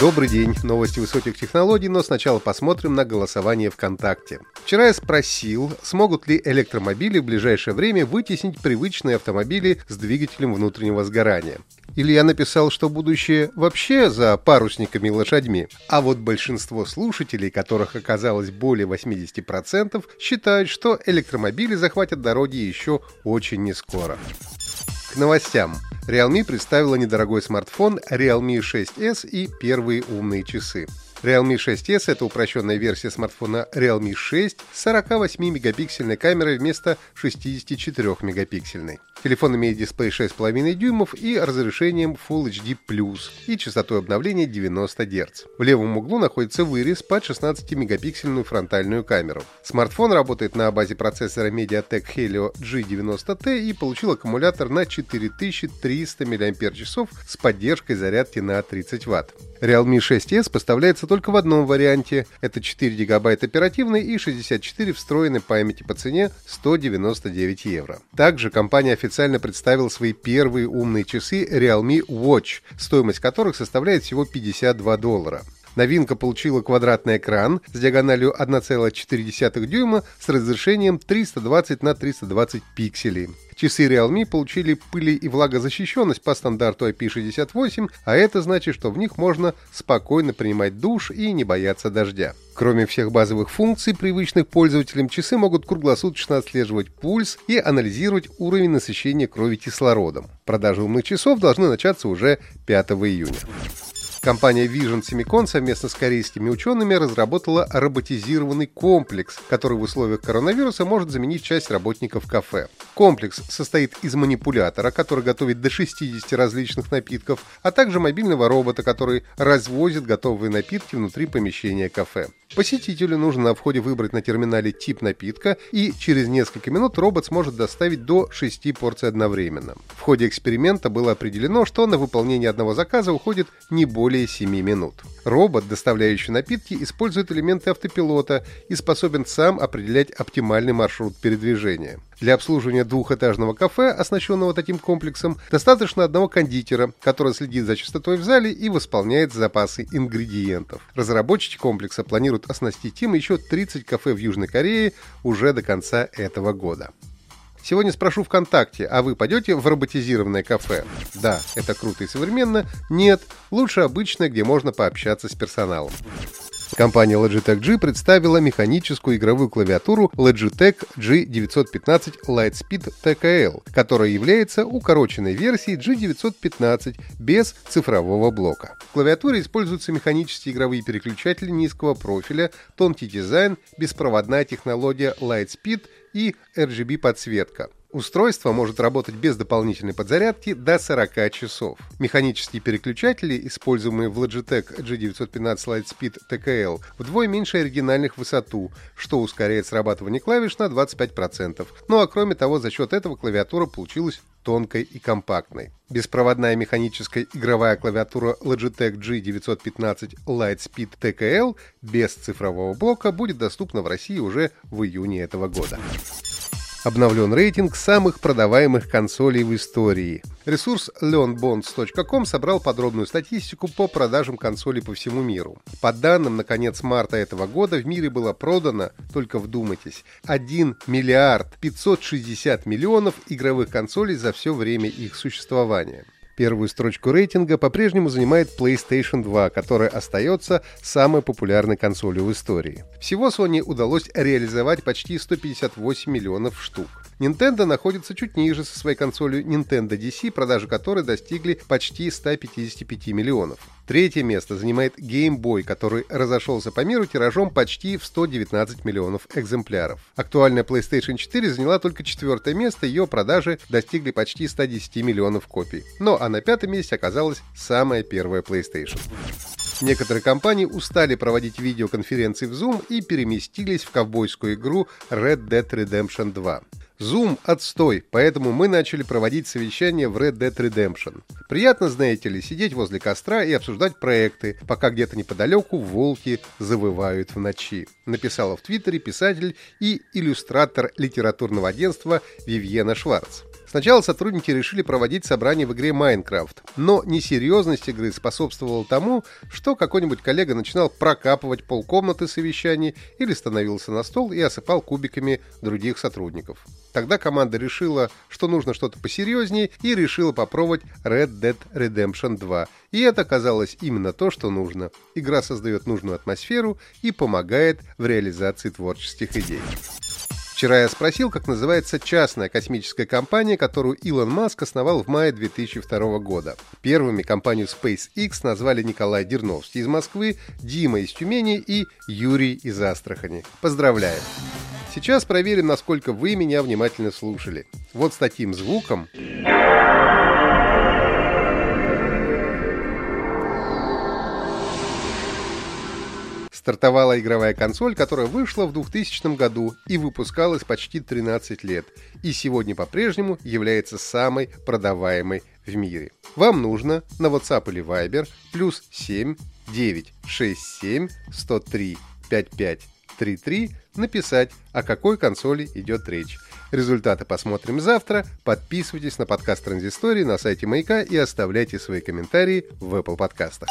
Добрый день, новости высоких технологий, но сначала посмотрим на голосование ВКонтакте. Вчера я спросил, смогут ли электромобили в ближайшее время вытеснить привычные автомобили с двигателем внутреннего сгорания. Или я написал, что будущее вообще за парусниками и лошадьми. А вот большинство слушателей, которых оказалось более 80%, считают, что электромобили захватят дороги еще очень нескоро. К новостям. Realme представила недорогой смартфон Realme 6s и первые умные часы. Realme 6s — это упрощенная версия смартфона Realme 6 с 48-мегапиксельной камерой вместо 64-мегапиксельной. Телефон имеет дисплей 6,5 дюймов и разрешением Full HD+, и частотой обновления 90 Гц. В левом углу находится вырез под 16-мегапиксельную фронтальную камеру. Смартфон работает на базе процессора MediaTek Helio G90T и получил аккумулятор на 4300 мАч с поддержкой зарядки на 30 Вт. Realme 6s поставляется только в одном варианте. Это 4 гигабайта оперативной и 64 встроенной памяти по цене 199 евро. Также компания официально представила свои первые умные часы Realme Watch, стоимость которых составляет всего 52 доллара. Новинка получила квадратный экран с диагональю 1,4 дюйма с разрешением 320 на 320 пикселей. Часы Realme получили пыли и влагозащищенность по стандарту IP68, а это значит, что в них можно спокойно принимать душ и не бояться дождя. Кроме всех базовых функций, привычных пользователям, часы могут круглосуточно отслеживать пульс и анализировать уровень насыщения крови кислородом. Продажи умных часов должны начаться уже 5 июня. Компания Vision Semicon совместно с корейскими учеными разработала роботизированный комплекс, который в условиях коронавируса может заменить часть работников кафе. Комплекс состоит из манипулятора, который готовит до 60 различных напитков, а также мобильного робота, который развозит готовые напитки внутри помещения кафе. Посетителю нужно на входе выбрать на терминале тип напитка, и через несколько минут робот сможет доставить до 6 порций одновременно. В ходе эксперимента было определено, что на выполнение одного заказа уходит не более 7 минут. Робот, доставляющий напитки, использует элементы автопилота и способен сам определять оптимальный маршрут передвижения. Для обслуживания двухэтажного кафе, оснащенного таким комплексом, достаточно одного кондитера, который следит за чистотой в зале и восполняет запасы ингредиентов. Разработчики комплекса планируют оснастить им еще 30 кафе в Южной Корее уже до конца этого года. Сегодня спрошу ВКонтакте, а вы пойдете в роботизированное кафе? Да, это круто и современно. Нет, лучше обычное, где можно пообщаться с персоналом. Компания Logitech G представила механическую игровую клавиатуру Logitech G915 Lightspeed TKL, которая является укороченной версией G915 без цифрового блока. В клавиатуре используются механические игровые переключатели низкого профиля, тонкий дизайн, беспроводная технология Lightspeed и RGB подсветка. Устройство может работать без дополнительной подзарядки до 40 часов. Механические переключатели, используемые в Logitech G915 Lightspeed TKL, вдвое меньше оригинальных в высоту, что ускоряет срабатывание клавиш на 25%. Ну а кроме того, за счет этого клавиатура получилась тонкой и компактной. Беспроводная механическая игровая клавиатура Logitech G915 Lightspeed TKL без цифрового блока будет доступна в России уже в июне этого года. Обновлен рейтинг самых продаваемых консолей в истории. Ресурс leonbonds.com собрал подробную статистику по продажам консолей по всему миру. По данным на конец марта этого года в мире было продано, только вдумайтесь, 1 миллиард 560 миллионов игровых консолей за все время их существования. Первую строчку рейтинга по-прежнему занимает PlayStation 2, которая остается самой популярной консолью в истории. Всего Sony удалось реализовать почти 158 миллионов штук. Nintendo находится чуть ниже со своей консолью Nintendo DC, продажи которой достигли почти 155 миллионов. Третье место занимает Game Boy, который разошелся по миру тиражом почти в 119 миллионов экземпляров. Актуальная PlayStation 4 заняла только четвертое место, ее продажи достигли почти 110 миллионов копий. Ну а на пятом месте оказалась самая первая PlayStation. Некоторые компании устали проводить видеоконференции в Zoom и переместились в ковбойскую игру Red Dead Redemption 2. Zoom отстой, поэтому мы начали проводить совещание в Red Dead Redemption. Приятно, знаете ли, сидеть возле костра и обсуждать проекты, пока где-то неподалеку волки завывают в ночи. Написала в Твиттере писатель и иллюстратор литературного агентства Вивьена Шварц. Сначала сотрудники решили проводить собрание в игре Minecraft, но несерьезность игры способствовала тому, что какой-нибудь коллега начинал прокапывать полкомнаты совещаний или становился на стол и осыпал кубиками других сотрудников. Тогда команда решила, что нужно что-то посерьезнее и решила попробовать Red Dead Redemption 2. И это оказалось именно то, что нужно. Игра создает нужную атмосферу и помогает в реализации творческих идей. Вчера я спросил, как называется частная космическая компания, которую Илон Маск основал в мае 2002 года. Первыми компанию SpaceX назвали Николай Дерновский из Москвы, Дима из Тюмени и Юрий из Астрахани. Поздравляю! Сейчас проверим, насколько вы меня внимательно слушали. Вот с таким звуком... Стартовала игровая консоль, которая вышла в 2000 году и выпускалась почти 13 лет, и сегодня по-прежнему является самой продаваемой в мире. Вам нужно на WhatsApp или Viber плюс 7 967 103 5533 написать, о какой консоли идет речь. Результаты посмотрим завтра. Подписывайтесь на подкаст Транзистории на сайте Маяка и оставляйте свои комментарии в Apple подкастах.